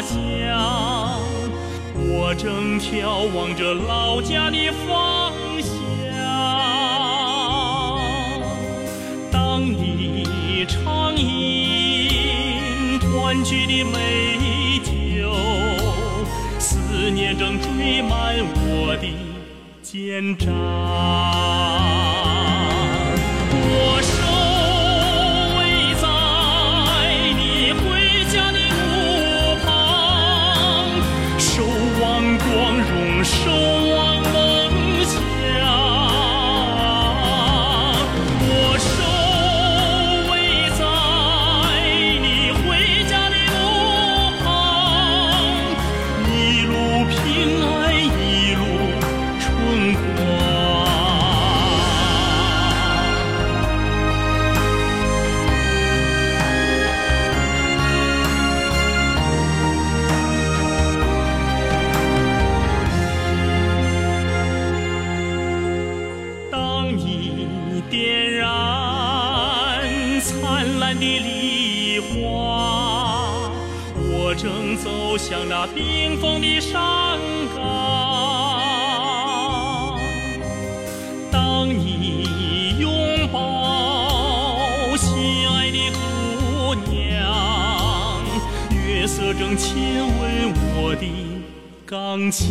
乡，我正眺望着老家的方向。当你畅饮团聚的美酒，思念正缀满我的肩章。的梨花，我正走向那冰封的山岗。当你拥抱心爱的姑娘，月色正亲吻我的钢枪。